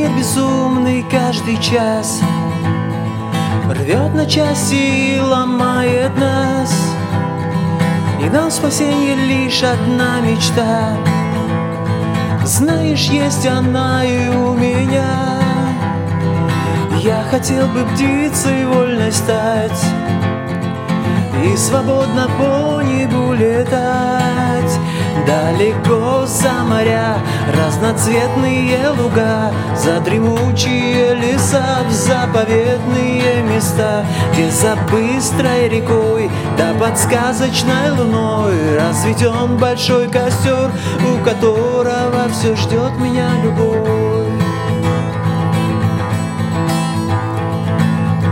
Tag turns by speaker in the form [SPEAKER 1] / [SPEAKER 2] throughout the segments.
[SPEAKER 1] безумный каждый час. Рвет на части и ломает нас. И нам спасение лишь одна мечта. Знаешь, есть она и у меня. Я хотел бы птицей вольной стать И свободно по небу летать Далеко за моря разноцветные луга За дремучие леса в заповедные места Где за быстрой рекой да под сказочной луной Разведен большой костер, у которого все ждет меня любовь.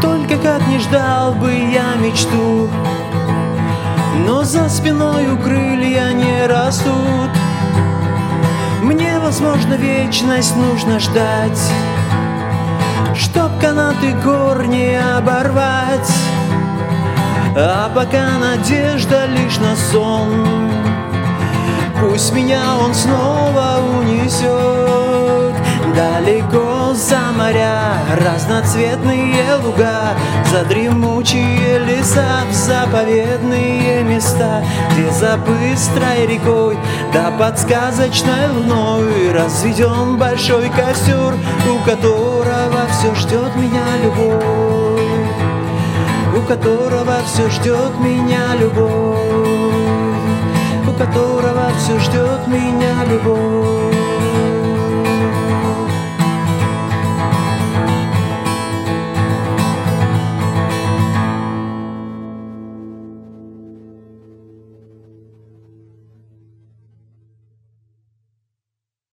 [SPEAKER 1] Только как не ждал бы я мечту но за спиной у крылья не растут. Мне, возможно, вечность нужно ждать Чтоб канаты гор не оборвать. А пока надежда лишь на сон. Пусть меня он снова унесет. Далеко за моря разноцветные луга За дремучие леса в заповедные места Где за быстрой рекой да под сказочной луной Разведен большой костер, у которого все ждет меня любовь. У которого все ждет меня любовь. У которого все ждет меня любовь